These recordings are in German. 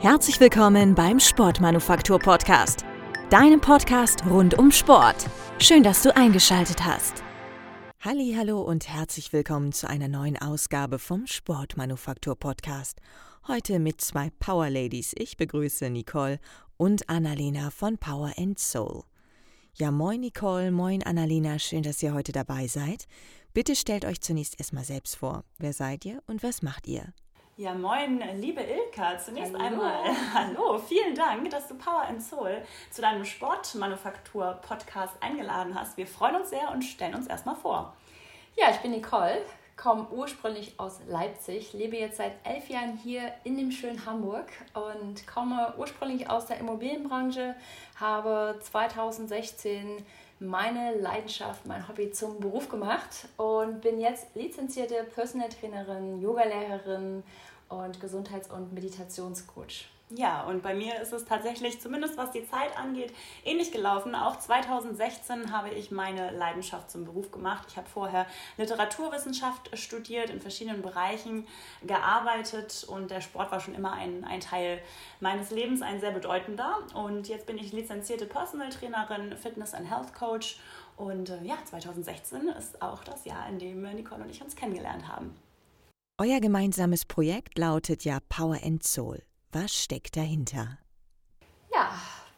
Herzlich willkommen beim Sportmanufaktur Podcast, deinem Podcast rund um Sport. Schön, dass du eingeschaltet hast. Hallo und herzlich willkommen zu einer neuen Ausgabe vom Sportmanufaktur Podcast. Heute mit zwei Power Ladies. Ich begrüße Nicole und Annalena von Power and Soul. Ja, moin Nicole, moin Annalena, schön, dass ihr heute dabei seid. Bitte stellt euch zunächst erstmal selbst vor. Wer seid ihr und was macht ihr? Ja, moin, liebe Ilka. Zunächst hallo. einmal hallo, vielen Dank, dass du Power and Soul zu deinem Sportmanufaktur-Podcast eingeladen hast. Wir freuen uns sehr und stellen uns erstmal vor. Ja, ich bin Nicole, komme ursprünglich aus Leipzig, lebe jetzt seit elf Jahren hier in dem schönen Hamburg und komme ursprünglich aus der Immobilienbranche, habe 2016 meine Leidenschaft, mein Hobby zum Beruf gemacht und bin jetzt lizenzierte Personal Trainerin, Yogalehrerin und Gesundheits- und Meditationscoach. Ja, und bei mir ist es tatsächlich, zumindest was die Zeit angeht, ähnlich gelaufen. Auch 2016 habe ich meine Leidenschaft zum Beruf gemacht. Ich habe vorher Literaturwissenschaft studiert, in verschiedenen Bereichen gearbeitet und der Sport war schon immer ein, ein Teil meines Lebens, ein sehr bedeutender. Und jetzt bin ich lizenzierte Personal Trainerin, Fitness- and Health Coach. Und äh, ja, 2016 ist auch das Jahr, in dem Nicole und ich uns kennengelernt haben. Euer gemeinsames Projekt lautet ja Power and Soul. Was steckt dahinter? Ja,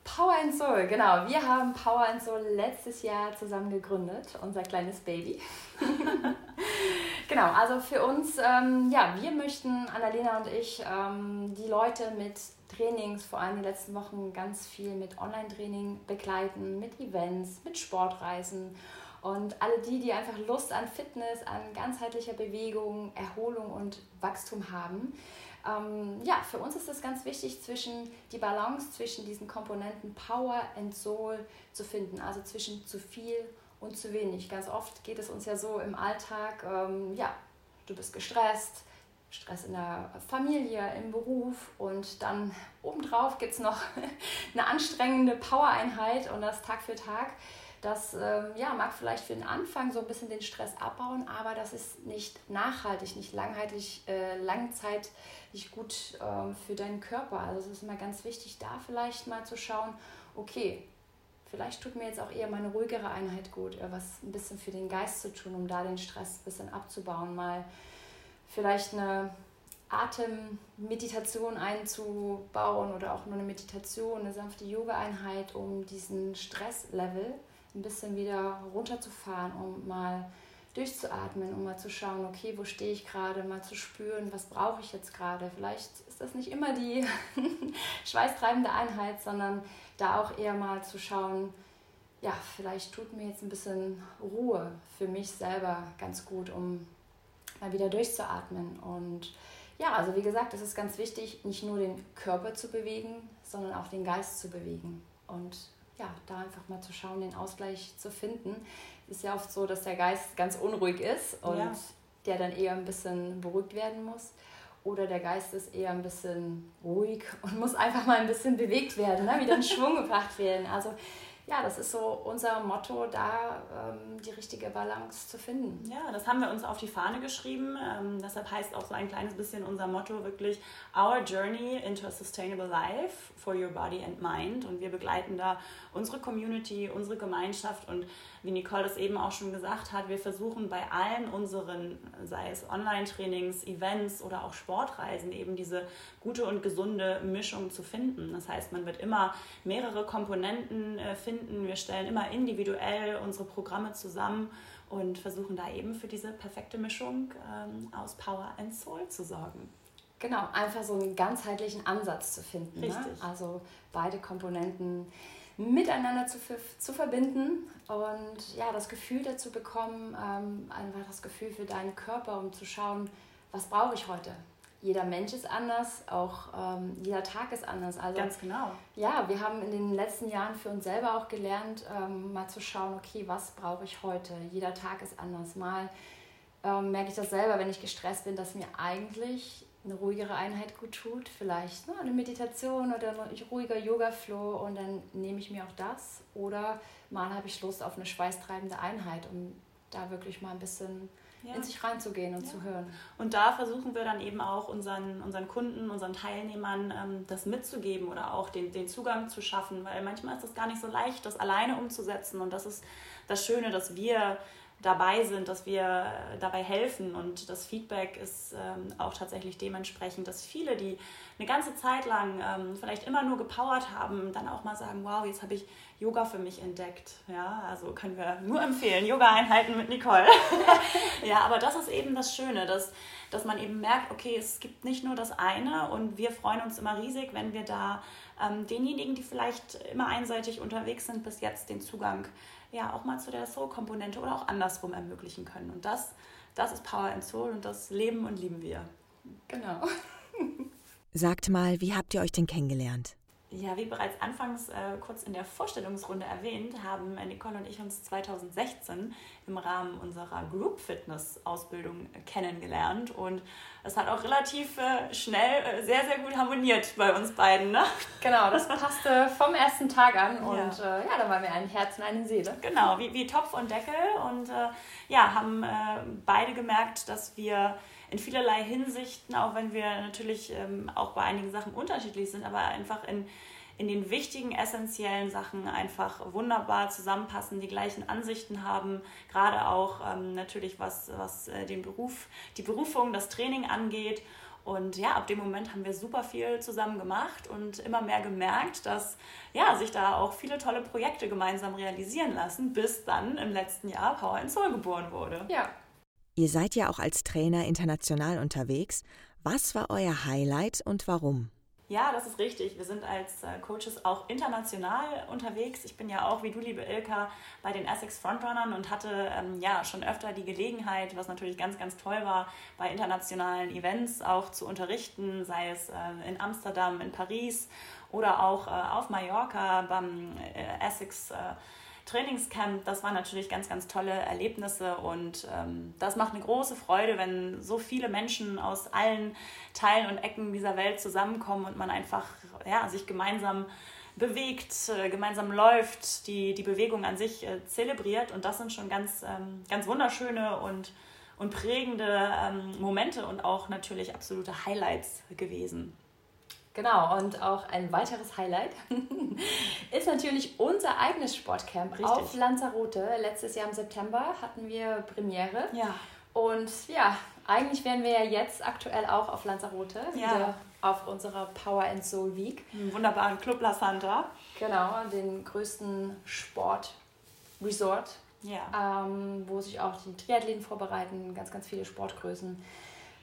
Power and Soul, genau. Wir haben Power and Soul letztes Jahr zusammen gegründet, unser kleines Baby. genau, also für uns, ähm, ja, wir möchten, Annalena und ich, ähm, die Leute mit Trainings, vor allem in den letzten Wochen ganz viel mit Online-Training begleiten, mit Events, mit Sportreisen und alle die, die einfach Lust an Fitness, an ganzheitlicher Bewegung, Erholung und Wachstum haben. Ähm, ja, für uns ist es ganz wichtig, zwischen die Balance zwischen diesen Komponenten Power und Soul zu finden, also zwischen zu viel und zu wenig. Ganz oft geht es uns ja so im Alltag, ähm, ja, du bist gestresst, Stress in der Familie, im Beruf und dann obendrauf gibt es noch eine anstrengende Power-Einheit und das Tag für Tag. Das ähm, ja, mag vielleicht für den Anfang so ein bisschen den Stress abbauen, aber das ist nicht nachhaltig, nicht langheitlich, äh, langzeitig gut ähm, für deinen Körper. Also es ist immer ganz wichtig, da vielleicht mal zu schauen, okay, vielleicht tut mir jetzt auch eher meine ruhigere Einheit gut, was ein bisschen für den Geist zu tun, um da den Stress ein bisschen abzubauen, mal vielleicht eine Atemmeditation einzubauen oder auch nur eine Meditation, eine sanfte Yoga-Einheit, um diesen Stresslevel ein bisschen wieder runterzufahren, um mal durchzuatmen, um mal zu schauen, okay, wo stehe ich gerade, mal zu spüren, was brauche ich jetzt gerade. Vielleicht ist das nicht immer die schweißtreibende Einheit, sondern da auch eher mal zu schauen, ja, vielleicht tut mir jetzt ein bisschen Ruhe für mich selber ganz gut, um mal wieder durchzuatmen. Und ja, also wie gesagt, es ist ganz wichtig, nicht nur den Körper zu bewegen, sondern auch den Geist zu bewegen. Und ja, da einfach mal zu schauen, den Ausgleich zu finden. Es ist ja oft so, dass der Geist ganz unruhig ist und ja. der dann eher ein bisschen beruhigt werden muss. Oder der Geist ist eher ein bisschen ruhig und muss einfach mal ein bisschen bewegt werden, ne? wieder in Schwung gebracht werden. Also ja, das ist so unser Motto, da ähm, die richtige Balance zu finden. Ja, das haben wir uns auf die Fahne geschrieben. Ähm, deshalb heißt auch so ein kleines bisschen unser Motto wirklich Our Journey into a Sustainable Life for Your Body and Mind. Und wir begleiten da unsere Community, unsere Gemeinschaft und wie Nicole das eben auch schon gesagt hat, wir versuchen bei allen unseren, sei es Online-Trainings, Events oder auch Sportreisen, eben diese gute und gesunde Mischung zu finden. Das heißt, man wird immer mehrere Komponenten äh, finden. Wir stellen immer individuell unsere Programme zusammen und versuchen da eben für diese perfekte Mischung ähm, aus Power and Soul zu sorgen. Genau, einfach so einen ganzheitlichen Ansatz zu finden. Ne? Richtig. Ne? Also beide Komponenten miteinander zu, zu verbinden und ja, das Gefühl dazu bekommen, ähm, einfach das Gefühl für deinen Körper, um zu schauen, was brauche ich heute. Jeder Mensch ist anders, auch ähm, jeder Tag ist anders. Also, Ganz genau. Ja, wir haben in den letzten Jahren für uns selber auch gelernt, ähm, mal zu schauen, okay, was brauche ich heute? Jeder Tag ist anders. Mal ähm, merke ich das selber, wenn ich gestresst bin, dass mir eigentlich eine ruhigere Einheit gut tut, vielleicht ne, eine Meditation oder ein ruhiger Yoga-Flow und dann nehme ich mir auch das. Oder mal habe ich Lust auf eine schweißtreibende Einheit, um da wirklich mal ein bisschen ja. in sich reinzugehen und ja. zu hören. Und da versuchen wir dann eben auch unseren, unseren Kunden, unseren Teilnehmern ähm, das mitzugeben oder auch den, den Zugang zu schaffen, weil manchmal ist das gar nicht so leicht, das alleine umzusetzen. Und das ist das Schöne, dass wir dabei sind, dass wir dabei helfen. Und das Feedback ist ähm, auch tatsächlich dementsprechend, dass viele, die eine ganze Zeit lang ähm, vielleicht immer nur gepowert haben, dann auch mal sagen, wow, jetzt habe ich Yoga für mich entdeckt. Ja, also können wir nur empfehlen, Yoga-Einheiten mit Nicole. ja, aber das ist eben das Schöne, dass, dass man eben merkt, okay, es gibt nicht nur das eine und wir freuen uns immer riesig, wenn wir da ähm, denjenigen, die vielleicht immer einseitig unterwegs sind, bis jetzt den Zugang ja auch mal zu der Soul-Komponente oder auch andersrum ermöglichen können. Und das, das ist Power and Soul und das leben und lieben wir. Genau. Sagt mal, wie habt ihr euch denn kennengelernt? Ja, wie bereits anfangs äh, kurz in der Vorstellungsrunde erwähnt, haben Nicole und ich uns 2016 im Rahmen unserer Group Fitness Ausbildung kennengelernt und es hat auch relativ äh, schnell äh, sehr, sehr gut harmoniert bei uns beiden. Ne? Genau, das passte vom ersten Tag an und ja, äh, ja da waren wir ein Herz und eine Seele. Genau, wie, wie Topf und Deckel und äh, ja, haben äh, beide gemerkt, dass wir in vielerlei Hinsichten, auch wenn wir natürlich ähm, auch bei einigen Sachen unterschiedlich sind, aber einfach in, in den wichtigen, essentiellen Sachen einfach wunderbar zusammenpassen, die gleichen Ansichten haben, gerade auch ähm, natürlich was, was äh, den Beruf, die Berufung, das Training angeht. Und ja, ab dem Moment haben wir super viel zusammen gemacht und immer mehr gemerkt, dass ja, sich da auch viele tolle Projekte gemeinsam realisieren lassen, bis dann im letzten Jahr Power and Soul geboren wurde. Ja, Ihr seid ja auch als Trainer international unterwegs. Was war euer Highlight und warum? Ja, das ist richtig. Wir sind als äh, Coaches auch international unterwegs. Ich bin ja auch, wie du, liebe Ilka, bei den Essex Frontrunnern und hatte ähm, ja schon öfter die Gelegenheit, was natürlich ganz, ganz toll war, bei internationalen Events auch zu unterrichten, sei es äh, in Amsterdam, in Paris oder auch äh, auf Mallorca beim äh, Essex äh, Trainingscamp, das waren natürlich ganz, ganz tolle Erlebnisse und ähm, das macht eine große Freude, wenn so viele Menschen aus allen Teilen und Ecken dieser Welt zusammenkommen und man einfach ja, sich gemeinsam bewegt, äh, gemeinsam läuft, die, die Bewegung an sich äh, zelebriert und das sind schon ganz, ähm, ganz wunderschöne und, und prägende ähm, Momente und auch natürlich absolute Highlights gewesen. Genau, und auch ein weiteres Highlight ist natürlich unser eigenes Sportcamp Richtig. auf Lanzarote. Letztes Jahr im September hatten wir Premiere. Ja. Und ja, eigentlich wären wir ja jetzt aktuell auch auf Lanzarote, ja. auf unserer Power and Soul Week. Im wunderbaren Club La Santa. Genau, den größten Sportresort, ja. ähm, wo sich auch die Triathleten vorbereiten, ganz, ganz viele Sportgrößen.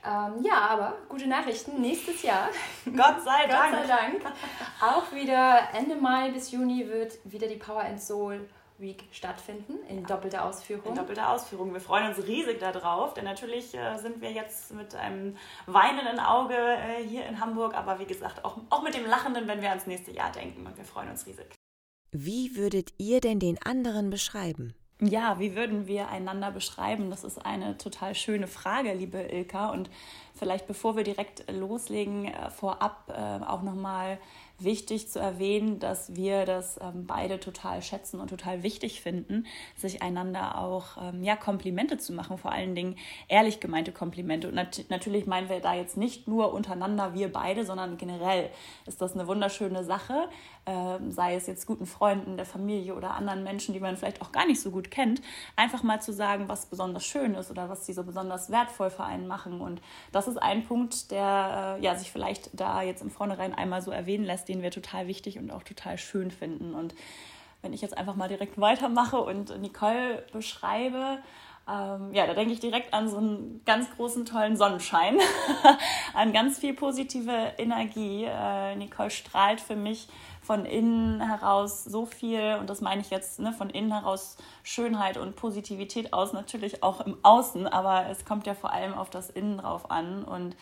Ähm, ja, aber gute Nachrichten. Nächstes Jahr. Gott sei Dank. Gott sei Dank. Auch wieder Ende Mai bis Juni wird wieder die Power and Soul Week stattfinden in doppelter Ausführung. In doppelter Ausführung. Wir freuen uns riesig darauf, denn natürlich äh, sind wir jetzt mit einem weinenden Auge äh, hier in Hamburg, aber wie gesagt, auch, auch mit dem lachenden, wenn wir ans nächste Jahr denken und wir freuen uns riesig. Wie würdet ihr denn den anderen beschreiben? Ja, wie würden wir einander beschreiben? Das ist eine total schöne Frage, liebe Ilka. Und vielleicht bevor wir direkt loslegen, äh, vorab äh, auch nochmal wichtig zu erwähnen, dass wir das ähm, beide total schätzen und total wichtig finden, sich einander auch ähm, ja, Komplimente zu machen, vor allen Dingen ehrlich gemeinte Komplimente. Und nat natürlich meinen wir da jetzt nicht nur untereinander wir beide, sondern generell ist das eine wunderschöne Sache, ähm, sei es jetzt guten Freunden, der Familie oder anderen Menschen, die man vielleicht auch gar nicht so gut kennt, einfach mal zu sagen, was besonders schön ist oder was sie so besonders wertvoll für einen machen. Und das ist ein Punkt, der äh, ja, sich vielleicht da jetzt im Vornherein einmal so erwähnen lässt, den wir total wichtig und auch total schön finden. Und wenn ich jetzt einfach mal direkt weitermache und Nicole beschreibe, ähm, ja, da denke ich direkt an so einen ganz großen, tollen Sonnenschein, an ganz viel positive Energie. Äh, Nicole strahlt für mich von innen heraus so viel, und das meine ich jetzt ne, von innen heraus Schönheit und Positivität aus, natürlich auch im Außen, aber es kommt ja vor allem auf das Innen drauf an. Und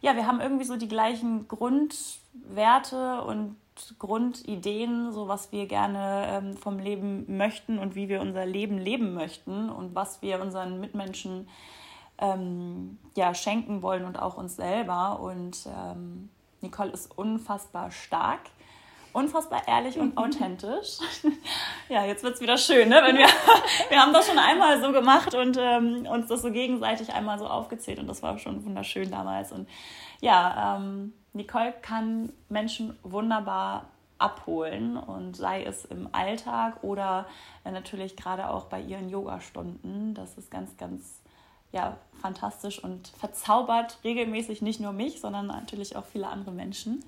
ja, wir haben irgendwie so die gleichen Grundwerte und Grundideen, so was wir gerne ähm, vom Leben möchten und wie wir unser Leben leben möchten und was wir unseren Mitmenschen ähm, ja, schenken wollen und auch uns selber. Und ähm, Nicole ist unfassbar stark unfassbar ehrlich und authentisch. ja, jetzt wird es wieder schön, ne? Wenn wir, wir haben das schon einmal so gemacht und ähm, uns das so gegenseitig einmal so aufgezählt und das war schon wunderschön damals. Und ja, ähm, Nicole kann Menschen wunderbar abholen und sei es im Alltag oder äh, natürlich gerade auch bei ihren Yoga-Stunden. Das ist ganz, ganz ja, fantastisch und verzaubert regelmäßig nicht nur mich, sondern natürlich auch viele andere Menschen.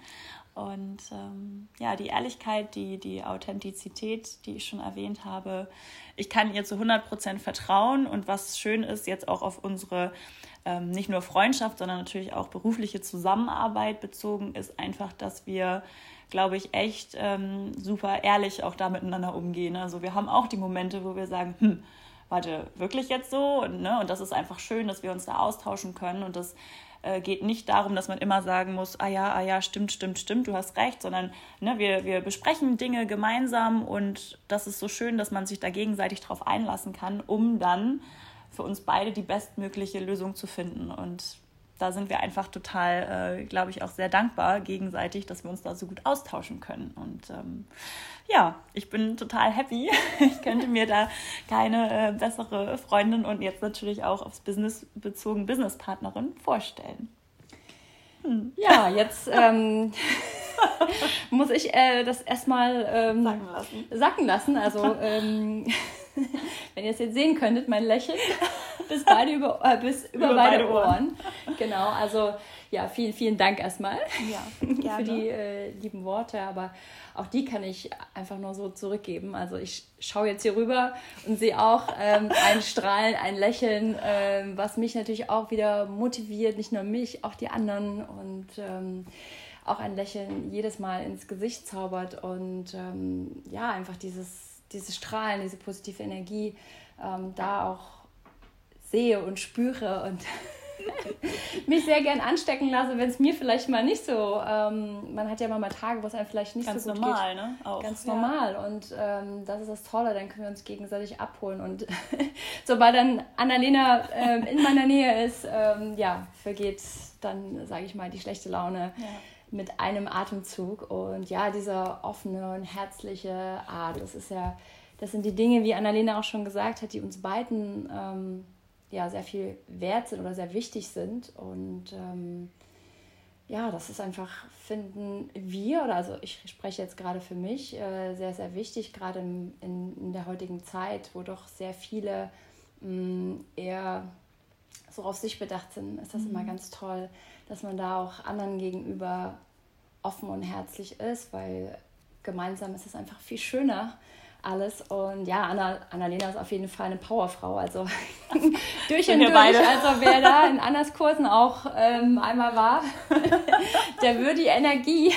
Und ähm, ja, die Ehrlichkeit, die, die Authentizität, die ich schon erwähnt habe, ich kann ihr zu 100 Prozent vertrauen. Und was schön ist, jetzt auch auf unsere ähm, nicht nur Freundschaft, sondern natürlich auch berufliche Zusammenarbeit bezogen, ist einfach, dass wir, glaube ich, echt ähm, super ehrlich auch da miteinander umgehen. Also wir haben auch die Momente, wo wir sagen, hm, warte, wirklich jetzt so? Und, ne? und das ist einfach schön, dass wir uns da austauschen können und das äh, geht nicht darum, dass man immer sagen muss, ah ja, ah ja, stimmt, stimmt, stimmt, du hast recht, sondern ne, wir, wir besprechen Dinge gemeinsam und das ist so schön, dass man sich da gegenseitig drauf einlassen kann, um dann für uns beide die bestmögliche Lösung zu finden. Und da sind wir einfach total, äh, glaube ich, auch sehr dankbar gegenseitig, dass wir uns da so gut austauschen können. Und ähm, ja, ich bin total happy. Ich könnte mir da keine äh, bessere Freundin und jetzt natürlich auch aufs Business bezogen Businesspartnerin vorstellen. Hm. Ja, jetzt ähm, muss ich äh, das erstmal ähm, sacken lassen. Sacken lassen. Also ähm, wenn ihr es jetzt sehen könntet, mein Lächeln bis, beide über, äh, bis über, über beide, beide Ohren. Ohren. Genau, also ja, vielen, vielen Dank erstmal ja, für die äh, lieben Worte, aber auch die kann ich einfach nur so zurückgeben. Also ich schaue jetzt hier rüber und sehe auch ähm, ein Strahlen, ein Lächeln, ähm, was mich natürlich auch wieder motiviert, nicht nur mich, auch die anderen und ähm, auch ein Lächeln jedes Mal ins Gesicht zaubert und ähm, ja, einfach dieses diese Strahlen, diese positive Energie ähm, da auch sehe und spüre und mich sehr gern anstecken lasse, wenn es mir vielleicht mal nicht so, ähm, man hat ja mal Tage, wo es einem vielleicht nicht Ganz so gut normal, geht. Ne? Auch. Ganz normal und ähm, das ist das Tolle, dann können wir uns gegenseitig abholen und sobald dann Annalena ähm, in meiner Nähe ist, ähm, ja, vergeht dann, sage ich mal, die schlechte Laune. Ja mit einem Atemzug. Und ja, diese offene und herzliche Art, das ist ja, das sind die Dinge, wie Annalena auch schon gesagt hat, die uns beiden ähm, ja sehr viel wert sind oder sehr wichtig sind. Und ähm, ja, das ist einfach, finden wir, oder also ich spreche jetzt gerade für mich, äh, sehr, sehr wichtig, gerade in, in, in, der heutigen Zeit, wo doch sehr viele mh, mm, eher so auf sich bedacht sind, ist das mhm. immer ganz toll, dass man da auch anderen gegenüber offen und herzlich ist, weil gemeinsam ist es einfach viel schöner alles. Und ja, Anna, Annalena ist auf jeden Fall eine Powerfrau. Also durch und durch. Beide. Also wer da in Annas Kursen auch ähm, einmal war, der würde die Energie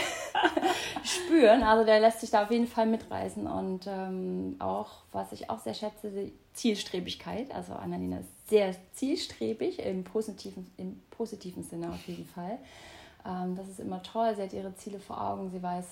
spüren. Also der lässt sich da auf jeden Fall mitreißen. Und ähm, auch, was ich auch sehr schätze, die Zielstrebigkeit. Also Annalena ist sehr zielstrebig im positiven, im positiven Sinne auf jeden Fall. Ähm, das ist immer toll. Sie hat ihre Ziele vor Augen. Sie weiß,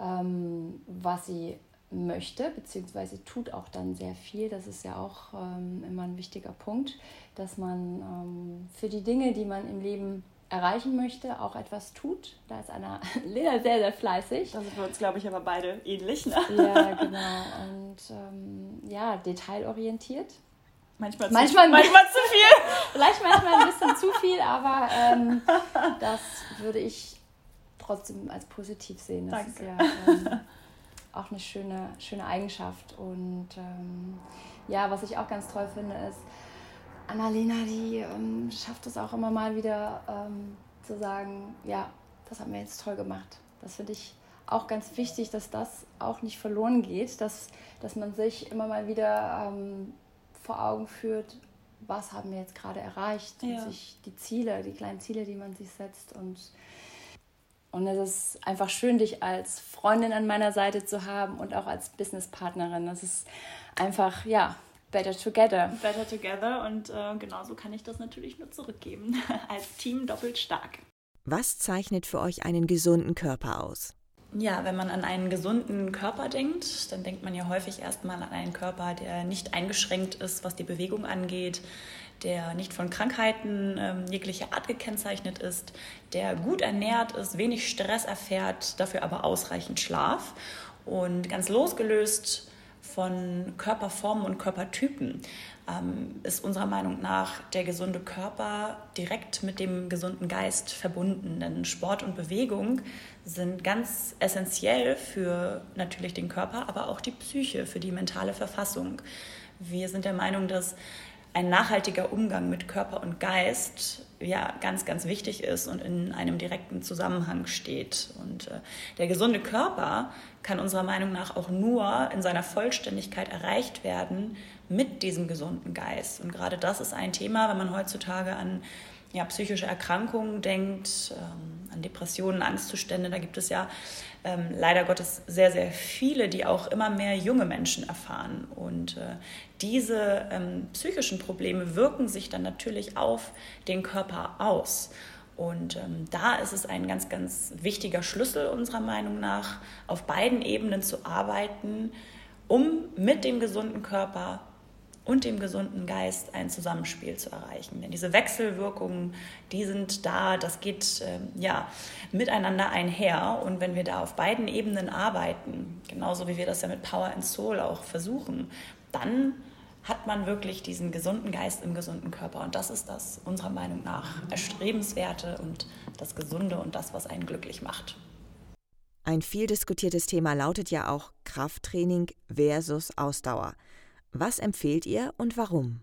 ähm, was sie möchte, beziehungsweise tut auch dann sehr viel. Das ist ja auch ähm, immer ein wichtiger Punkt, dass man ähm, für die Dinge, die man im Leben erreichen möchte, auch etwas tut. Da ist Anna Lena sehr, sehr fleißig. Da sind wir uns, glaube ich, aber beide ähnlich. Ne? Ja, genau. Und ähm, ja, detailorientiert. Manchmal, manchmal, zu, manchmal zu viel. Vielleicht manchmal ein bisschen zu viel, aber ähm, das würde ich trotzdem als positiv sehen. Das Danke. ist ja ähm, auch eine schöne, schöne Eigenschaft. Und ähm, ja, was ich auch ganz toll finde, ist, Annalena, die ähm, schafft es auch immer mal wieder ähm, zu sagen, ja, das haben wir jetzt toll gemacht. Das finde ich auch ganz wichtig, dass das auch nicht verloren geht, dass, dass man sich immer mal wieder ähm, vor Augen führt, was haben wir jetzt gerade erreicht ja. und sich die Ziele, die kleinen Ziele, die man sich setzt und und es ist einfach schön, dich als Freundin an meiner Seite zu haben und auch als Businesspartnerin. Das ist einfach, ja, better together. Better together und äh, genauso kann ich das natürlich nur zurückgeben. als Team doppelt stark. Was zeichnet für euch einen gesunden Körper aus? Ja, wenn man an einen gesunden Körper denkt, dann denkt man ja häufig erstmal an einen Körper, der nicht eingeschränkt ist, was die Bewegung angeht, der nicht von Krankheiten ähm, jeglicher Art gekennzeichnet ist, der gut ernährt ist, wenig Stress erfährt, dafür aber ausreichend Schlaf und ganz losgelöst von Körperformen und Körpertypen ähm, ist unserer Meinung nach der gesunde Körper direkt mit dem gesunden Geist verbunden. Denn Sport und Bewegung sind ganz essentiell für natürlich den Körper, aber auch die Psyche, für die mentale Verfassung. Wir sind der Meinung, dass ein nachhaltiger Umgang mit Körper und Geist ja ganz, ganz wichtig ist und in einem direkten Zusammenhang steht. Und äh, der gesunde Körper kann unserer Meinung nach auch nur in seiner Vollständigkeit erreicht werden mit diesem gesunden Geist. Und gerade das ist ein Thema, wenn man heutzutage an ja, psychische Erkrankungen denkt, ähm, an Depressionen, Angstzustände. Da gibt es ja ähm, leider Gottes sehr, sehr viele, die auch immer mehr junge Menschen erfahren. Und äh, diese ähm, psychischen Probleme wirken sich dann natürlich auf den Körper aus. Und ähm, da ist es ein ganz, ganz wichtiger Schlüssel unserer Meinung nach, auf beiden Ebenen zu arbeiten, um mit dem gesunden Körper und dem gesunden Geist ein Zusammenspiel zu erreichen. Denn diese Wechselwirkungen, die sind da, das geht äh, ja miteinander einher. Und wenn wir da auf beiden Ebenen arbeiten, genauso wie wir das ja mit Power and Soul auch versuchen, dann hat man wirklich diesen gesunden Geist im gesunden Körper. Und das ist das unserer Meinung nach Erstrebenswerte und das Gesunde und das, was einen glücklich macht. Ein viel diskutiertes Thema lautet ja auch Krafttraining versus Ausdauer. Was empfehlt ihr und warum?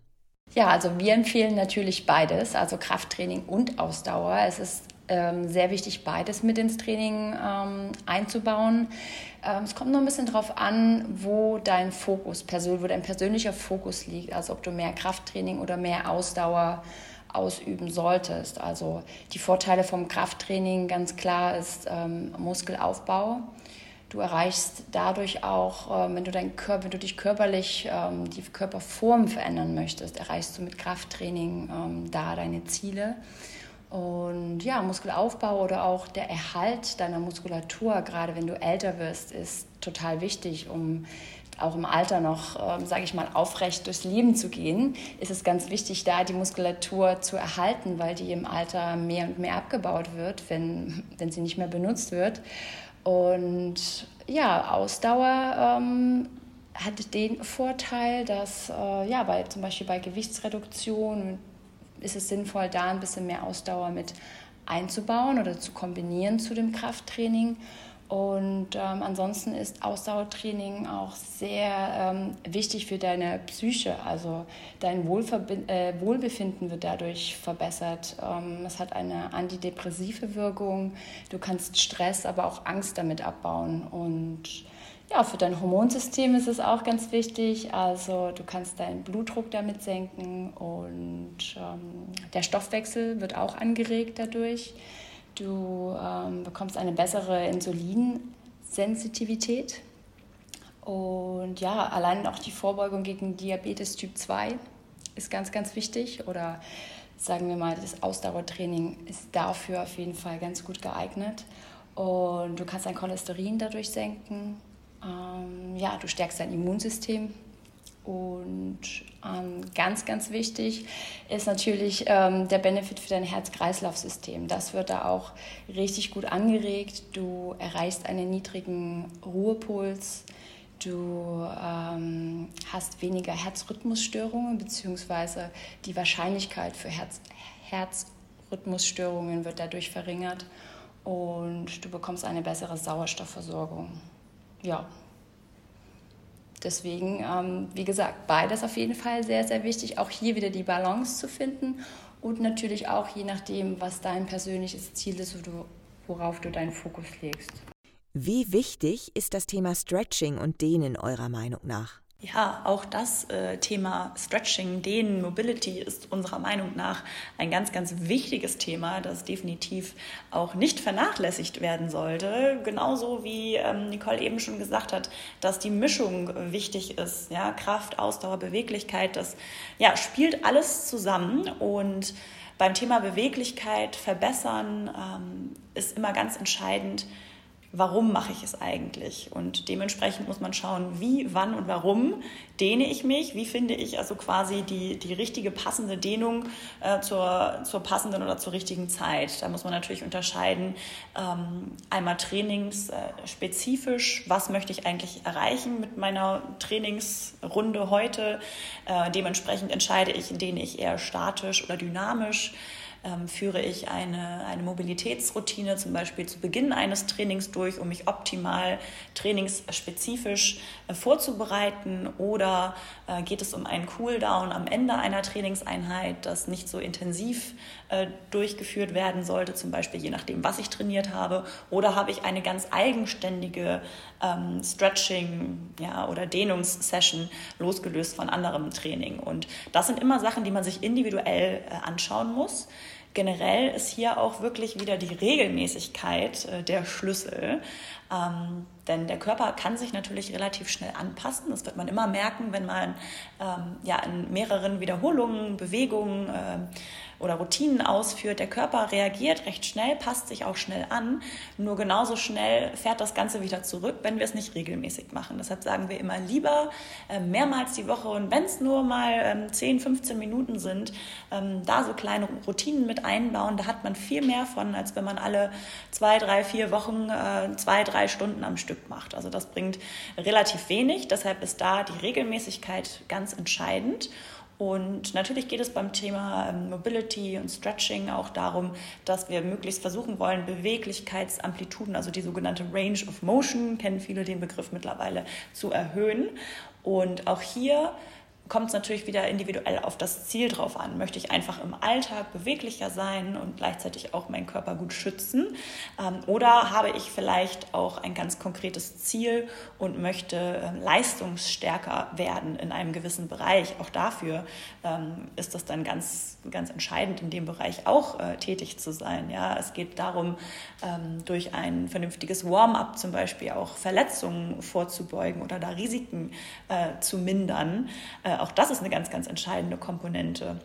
Ja, also wir empfehlen natürlich beides, also Krafttraining und Ausdauer. Es ist ähm, sehr wichtig, beides mit ins Training ähm, einzubauen. Ähm, es kommt nur ein bisschen darauf an, wo dein Fokus, wo dein persönlicher Fokus liegt, also ob du mehr Krafttraining oder mehr Ausdauer ausüben solltest. Also die Vorteile vom Krafttraining ganz klar ist ähm, Muskelaufbau. Du erreichst dadurch auch, ähm, wenn du, dein Körper, wenn du dich körperlich, ähm, die Körperform verändern möchtest, erreichst du mit Krafttraining ähm, da deine Ziele. Und ja, Muskelaufbau oder auch der Erhalt deiner Muskulatur, gerade wenn du älter wirst, ist total wichtig, um auch im Alter noch, sage ich mal, aufrecht durchs Leben zu gehen, ist es ganz wichtig, da die Muskulatur zu erhalten, weil die im Alter mehr und mehr abgebaut wird, wenn, wenn sie nicht mehr benutzt wird. Und ja, Ausdauer ähm, hat den Vorteil, dass äh, ja, bei, zum Beispiel bei Gewichtsreduktion ist es sinnvoll, da ein bisschen mehr Ausdauer mit einzubauen oder zu kombinieren zu dem Krafttraining. Und ähm, ansonsten ist Ausdauertraining auch sehr ähm, wichtig für deine Psyche. Also dein äh, Wohlbefinden wird dadurch verbessert. Ähm, es hat eine antidepressive Wirkung. Du kannst Stress, aber auch Angst damit abbauen. Und ja, für dein Hormonsystem ist es auch ganz wichtig. Also du kannst deinen Blutdruck damit senken und ähm, der Stoffwechsel wird auch angeregt dadurch. Du ähm, bekommst eine bessere Insulinsensitivität. Und ja, allein auch die Vorbeugung gegen Diabetes Typ 2 ist ganz, ganz wichtig. Oder sagen wir mal, das Ausdauertraining ist dafür auf jeden Fall ganz gut geeignet. Und du kannst dein Cholesterin dadurch senken. Ähm, ja, du stärkst dein Immunsystem und ähm, ganz, ganz wichtig ist natürlich ähm, der Benefit für dein Herz-Kreislauf-System. Das wird da auch richtig gut angeregt. Du erreichst einen niedrigen Ruhepuls. Du ähm, hast weniger Herzrhythmusstörungen, beziehungsweise die Wahrscheinlichkeit für Herz Herzrhythmusstörungen wird dadurch verringert und du bekommst eine bessere Sauerstoffversorgung. Ja, Deswegen, ähm, wie gesagt, beides auf jeden Fall sehr, sehr wichtig. Auch hier wieder die Balance zu finden und natürlich auch je nachdem, was dein persönliches Ziel ist, worauf du deinen Fokus legst. Wie wichtig ist das Thema Stretching und Dehnen eurer Meinung nach? Ja, auch das äh, Thema Stretching, Dehnen, Mobility ist unserer Meinung nach ein ganz, ganz wichtiges Thema, das definitiv auch nicht vernachlässigt werden sollte. Genauso wie ähm, Nicole eben schon gesagt hat, dass die Mischung wichtig ist. Ja, Kraft, Ausdauer, Beweglichkeit, das ja, spielt alles zusammen und beim Thema Beweglichkeit verbessern ähm, ist immer ganz entscheidend, warum mache ich es eigentlich? Und dementsprechend muss man schauen, wie, wann und warum dehne ich mich, wie finde ich also quasi die, die richtige passende Dehnung äh, zur, zur passenden oder zur richtigen Zeit. Da muss man natürlich unterscheiden, ähm, einmal trainingsspezifisch, was möchte ich eigentlich erreichen mit meiner Trainingsrunde heute. Äh, dementsprechend entscheide ich, dehne ich eher statisch oder dynamisch ähm, führe ich eine, eine Mobilitätsroutine zum Beispiel zu Beginn eines Trainings durch, um mich optimal trainingsspezifisch äh, vorzubereiten oder äh, geht es um einen Cooldown am Ende einer Trainingseinheit, das nicht so intensiv äh, durchgeführt werden sollte, zum Beispiel je nachdem, was ich trainiert habe oder habe ich eine ganz eigenständige ähm, Stretching ja, oder Dehnungssession losgelöst von anderem Training. Und das sind immer Sachen, die man sich individuell äh, anschauen muss. Generell ist hier auch wirklich wieder die Regelmäßigkeit äh, der Schlüssel. Ähm, denn der Körper kann sich natürlich relativ schnell anpassen. Das wird man immer merken, wenn man ähm, ja, in mehreren Wiederholungen, Bewegungen, äh, oder Routinen ausführt. Der Körper reagiert recht schnell, passt sich auch schnell an. Nur genauso schnell fährt das Ganze wieder zurück, wenn wir es nicht regelmäßig machen. Deshalb sagen wir immer lieber äh, mehrmals die Woche und wenn es nur mal 10, ähm, 15 Minuten sind, ähm, da so kleine Routinen mit einbauen. Da hat man viel mehr von, als wenn man alle zwei, drei, vier Wochen äh, zwei, drei Stunden am Stück macht. Also das bringt relativ wenig. Deshalb ist da die Regelmäßigkeit ganz entscheidend. Und natürlich geht es beim Thema ähm, Mobility und Stretching auch darum, dass wir möglichst versuchen wollen, Beweglichkeitsamplituden, also die sogenannte Range of Motion, kennen viele den Begriff mittlerweile, zu erhöhen. Und auch hier kommt es natürlich wieder individuell auf das Ziel drauf an. Möchte ich einfach im Alltag beweglicher sein und gleichzeitig auch meinen Körper gut schützen? Ähm, oder habe ich vielleicht auch ein ganz konkretes Ziel und möchte ähm, leistungsstärker werden in einem gewissen Bereich? Auch dafür ähm, ist das dann ganz, ganz entscheidend, in dem Bereich auch äh, tätig zu sein. Ja, es geht darum, durch ein vernünftiges Warm-up zum Beispiel auch Verletzungen vorzubeugen oder da Risiken äh, zu mindern äh, auch das ist eine ganz, ganz entscheidende Komponente.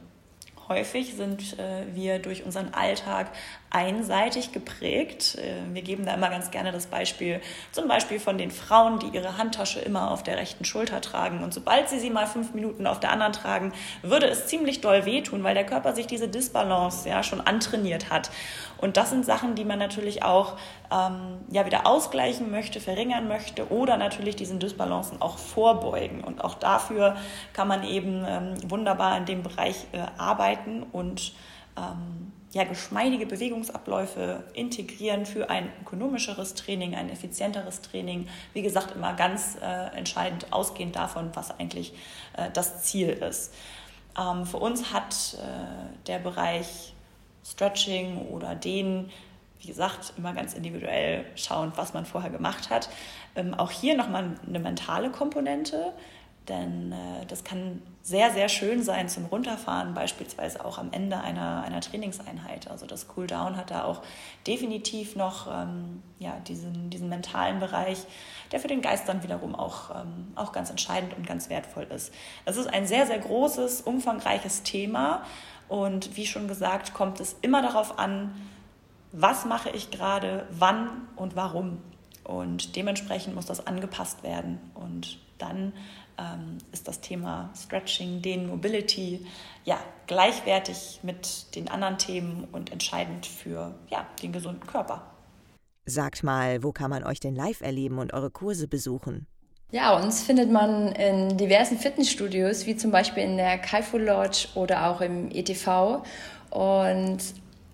Häufig sind äh, wir durch unseren Alltag einseitig geprägt. Äh, wir geben da immer ganz gerne das Beispiel, zum Beispiel von den Frauen, die ihre Handtasche immer auf der rechten Schulter tragen. Und sobald sie sie mal fünf Minuten auf der anderen tragen, würde es ziemlich doll wehtun, weil der Körper sich diese Disbalance ja schon antrainiert hat. Und das sind Sachen, die man natürlich auch ähm, ja, wieder ausgleichen möchte, verringern möchte oder natürlich diesen Disbalancen auch vorbeugen. Und auch dafür kann man eben ähm, wunderbar in dem Bereich äh, arbeiten und ähm, ja, geschmeidige Bewegungsabläufe integrieren für ein ökonomischeres Training, ein effizienteres Training. Wie gesagt, immer ganz äh, entscheidend ausgehend davon, was eigentlich äh, das Ziel ist. Ähm, für uns hat äh, der Bereich Stretching oder Dehnen, wie gesagt, immer ganz individuell schauend, was man vorher gemacht hat. Ähm, auch hier nochmal eine mentale Komponente, denn äh, das kann sehr, sehr schön sein zum Runterfahren, beispielsweise auch am Ende einer, einer Trainingseinheit. Also das Cooldown hat da auch definitiv noch ähm, ja, diesen, diesen mentalen Bereich, der für den Geist dann wiederum auch, ähm, auch ganz entscheidend und ganz wertvoll ist. Es ist ein sehr, sehr großes, umfangreiches Thema und wie schon gesagt, kommt es immer darauf an, was mache ich gerade, wann und warum. Und dementsprechend muss das angepasst werden. Und dann ähm, ist das Thema Stretching, den Mobility ja gleichwertig mit den anderen Themen und entscheidend für ja, den gesunden Körper. Sagt mal, wo kann man euch denn live erleben und eure Kurse besuchen? Ja, uns findet man in diversen Fitnessstudios, wie zum Beispiel in der Kaifu Lodge oder auch im ETV. Und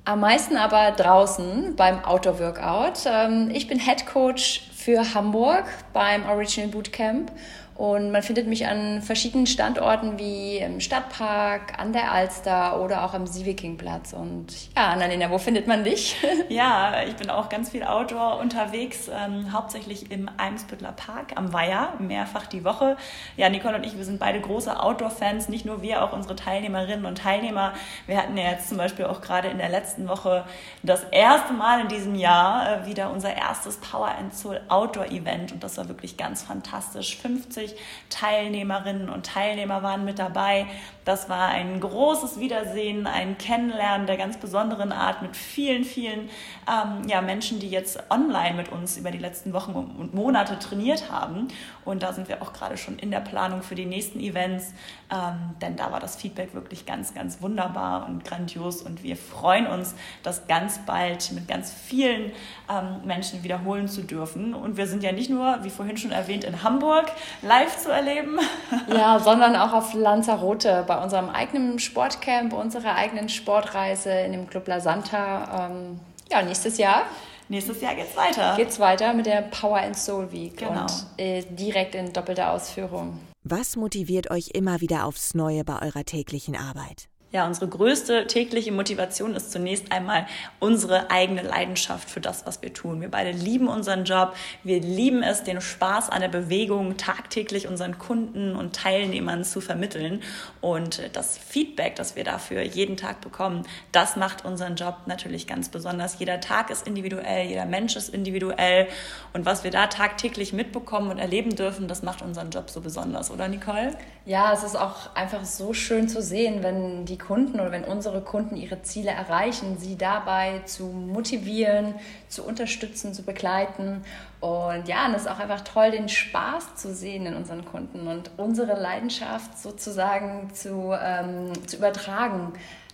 am meisten aber draußen beim Outdoor Workout. Ähm, ich bin Head Coach für Hamburg beim Original Bootcamp und man findet mich an verschiedenen Standorten wie im Stadtpark, an der Alster oder auch am Sievekingplatz. Und ja, Annalena, wo findet man dich? Ja, ich bin auch ganz viel Outdoor unterwegs, ähm, hauptsächlich im Eimsbüttler Park am Weiher, mehrfach die Woche. Ja, Nicole und ich, wir sind beide große Outdoor-Fans, nicht nur wir, auch unsere Teilnehmerinnen und Teilnehmer. Wir hatten ja jetzt zum Beispiel auch gerade in der letzten Woche das erste Mal in diesem Jahr äh, wieder unser erstes Power and Soul Outdoor-Event und das war wirklich ganz fantastisch. 50 150 Teilnehmerinnen und Teilnehmer waren mit dabei. Das war ein großes Wiedersehen, ein Kennenlernen der ganz besonderen Art mit vielen, vielen ähm, ja, Menschen, die jetzt online mit uns über die letzten Wochen und Monate trainiert haben. Und da sind wir auch gerade schon in der Planung für die nächsten Events, ähm, denn da war das Feedback wirklich ganz, ganz wunderbar und grandios. Und wir freuen uns, das ganz bald mit ganz vielen ähm, Menschen wiederholen zu dürfen. Und wir sind ja nicht nur, wie vorhin schon erwähnt, in Hamburg live zu erleben. Ja, sondern auch auf Lanzarote bei unserem eigenen Sportcamp, unserer eigenen Sportreise in dem Club La Santa. Ähm, ja, nächstes Jahr. Nächstes Jahr geht's weiter. Geht's weiter mit der Power and Soul Week genau. und äh, direkt in doppelter Ausführung. Was motiviert euch immer wieder aufs Neue bei eurer täglichen Arbeit? Ja, unsere größte tägliche Motivation ist zunächst einmal unsere eigene Leidenschaft für das, was wir tun. Wir beide lieben unseren Job. Wir lieben es, den Spaß an der Bewegung tagtäglich unseren Kunden und Teilnehmern zu vermitteln. Und das Feedback, das wir dafür jeden Tag bekommen, das macht unseren Job natürlich ganz besonders. Jeder Tag ist individuell, jeder Mensch ist individuell. Und was wir da tagtäglich mitbekommen und erleben dürfen, das macht unseren Job so besonders, oder Nicole? Ja, es ist auch einfach so schön zu sehen, wenn die Kunden oder wenn unsere Kunden ihre Ziele erreichen, sie dabei zu motivieren, zu unterstützen, zu begleiten. Und ja, und es ist auch einfach toll, den Spaß zu sehen in unseren Kunden und unsere Leidenschaft sozusagen zu, ähm, zu übertragen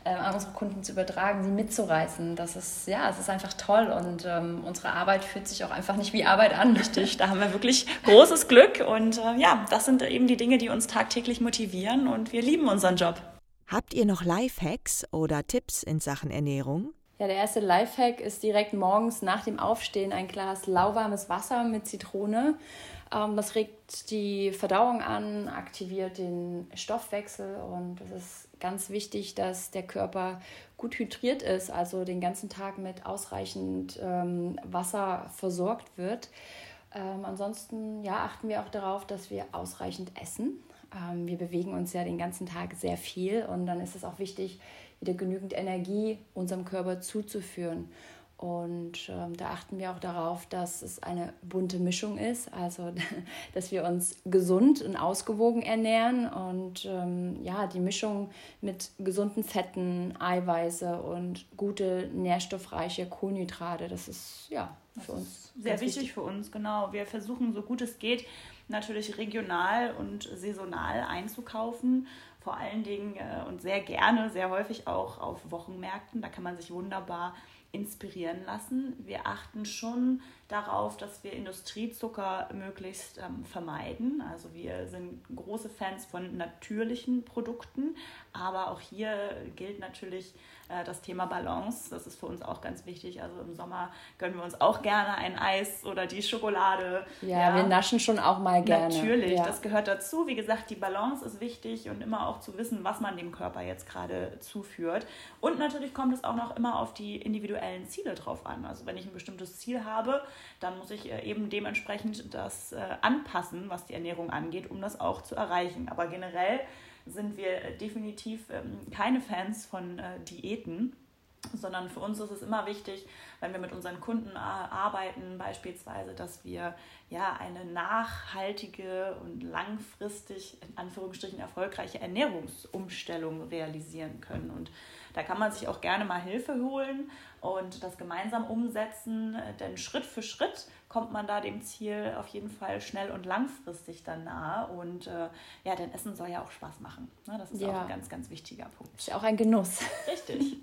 äh, an unsere Kunden zu übertragen, sie mitzureißen. Das ist, ja, es ist einfach toll und ähm, unsere Arbeit fühlt sich auch einfach nicht wie Arbeit an. Richtig, da haben wir wirklich großes Glück und äh, ja, das sind eben die Dinge, die uns tagtäglich motivieren und wir lieben unseren Job. Habt ihr noch Lifehacks oder Tipps in Sachen Ernährung? Ja, der erste Lifehack ist direkt morgens nach dem Aufstehen ein Glas lauwarmes Wasser mit Zitrone. Ähm, das regt die Verdauung an, aktiviert den Stoffwechsel und es ist ganz wichtig, dass der Körper gut hydriert ist, also den ganzen Tag mit ausreichend ähm, Wasser versorgt wird. Ähm, ansonsten ja, achten wir auch darauf, dass wir ausreichend essen. Ähm, wir bewegen uns ja den ganzen Tag sehr viel und dann ist es auch wichtig, wieder genügend Energie unserem Körper zuzuführen. Und ähm, da achten wir auch darauf, dass es eine bunte Mischung ist, also dass wir uns gesund und ausgewogen ernähren und ähm, ja, die Mischung mit gesunden Fetten, Eiweiße und gute nährstoffreiche Kohlenhydrate, das ist ja für uns sehr wichtig, wichtig für uns, genau. Wir versuchen so gut es geht, natürlich regional und saisonal einzukaufen. Vor allen Dingen äh, und sehr gerne, sehr häufig auch auf Wochenmärkten. Da kann man sich wunderbar inspirieren lassen. Wir achten schon darauf, dass wir Industriezucker möglichst ähm, vermeiden. Also wir sind große Fans von natürlichen Produkten, aber auch hier gilt natürlich das Thema Balance. Das ist für uns auch ganz wichtig. Also im Sommer gönnen wir uns auch gerne ein Eis oder die Schokolade. Ja, ja. wir naschen schon auch mal gerne. Natürlich, ja. das gehört dazu. Wie gesagt, die Balance ist wichtig und immer auch zu wissen, was man dem Körper jetzt gerade zuführt. Und natürlich kommt es auch noch immer auf die individuellen Ziele drauf an. Also wenn ich ein bestimmtes Ziel habe, dann muss ich äh, eben dementsprechend das äh, anpassen, was die Ernährung angeht, um das auch zu erreichen. Aber generell sind wir definitiv ähm, keine Fans von äh, Diäten sondern für uns ist es immer wichtig, wenn wir mit unseren Kunden arbeiten, beispielsweise, dass wir ja eine nachhaltige und langfristig in Anführungsstrichen erfolgreiche Ernährungsumstellung realisieren können. Und da kann man sich auch gerne mal Hilfe holen und das gemeinsam umsetzen, denn Schritt für Schritt kommt man da dem Ziel auf jeden Fall schnell und langfristig dann nahe. Und äh, ja, denn Essen soll ja auch Spaß machen. Ne? Das ist ja. auch ein ganz, ganz wichtiger Punkt. Ist ja auch ein Genuss. Richtig.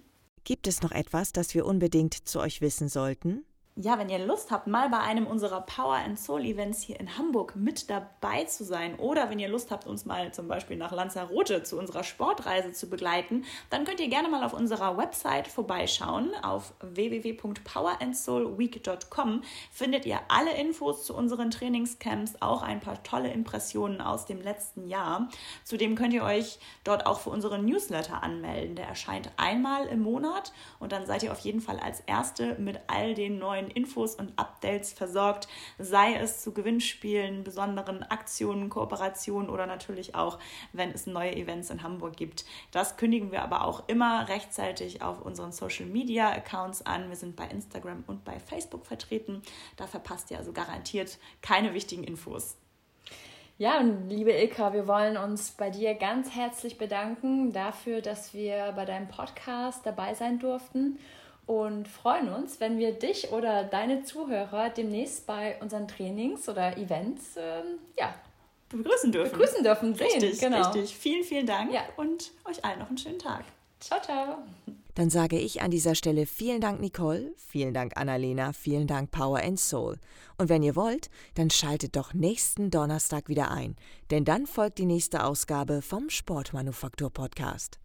Gibt es noch etwas, das wir unbedingt zu euch wissen sollten? Ja, wenn ihr Lust habt, mal bei einem unserer Power and Soul Events hier in Hamburg mit dabei zu sein oder wenn ihr Lust habt, uns mal zum Beispiel nach Lanzarote zu unserer Sportreise zu begleiten, dann könnt ihr gerne mal auf unserer Website vorbeischauen. Auf www.powerandsoulweek.com findet ihr alle Infos zu unseren Trainingscamps, auch ein paar tolle Impressionen aus dem letzten Jahr. Zudem könnt ihr euch dort auch für unseren Newsletter anmelden. Der erscheint einmal im Monat und dann seid ihr auf jeden Fall als Erste mit all den neuen neuen Infos und Updates versorgt, sei es zu Gewinnspielen, besonderen Aktionen, Kooperationen oder natürlich auch, wenn es neue Events in Hamburg gibt. Das kündigen wir aber auch immer rechtzeitig auf unseren Social Media Accounts an. Wir sind bei Instagram und bei Facebook vertreten. Da verpasst ihr also garantiert keine wichtigen Infos. Ja, und liebe Ilka, wir wollen uns bei dir ganz herzlich bedanken dafür, dass wir bei deinem Podcast dabei sein durften und freuen uns, wenn wir dich oder deine Zuhörer demnächst bei unseren Trainings oder Events ähm, ja, begrüßen dürfen. Begrüßen dürfen, sehen. Richtig, genau. richtig. Vielen, vielen Dank ja. und euch allen noch einen schönen Tag. Ciao, ciao. Dann sage ich an dieser Stelle vielen Dank, Nicole, vielen Dank, Annalena, vielen Dank, Power and Soul. Und wenn ihr wollt, dann schaltet doch nächsten Donnerstag wieder ein, denn dann folgt die nächste Ausgabe vom Sportmanufaktur Podcast.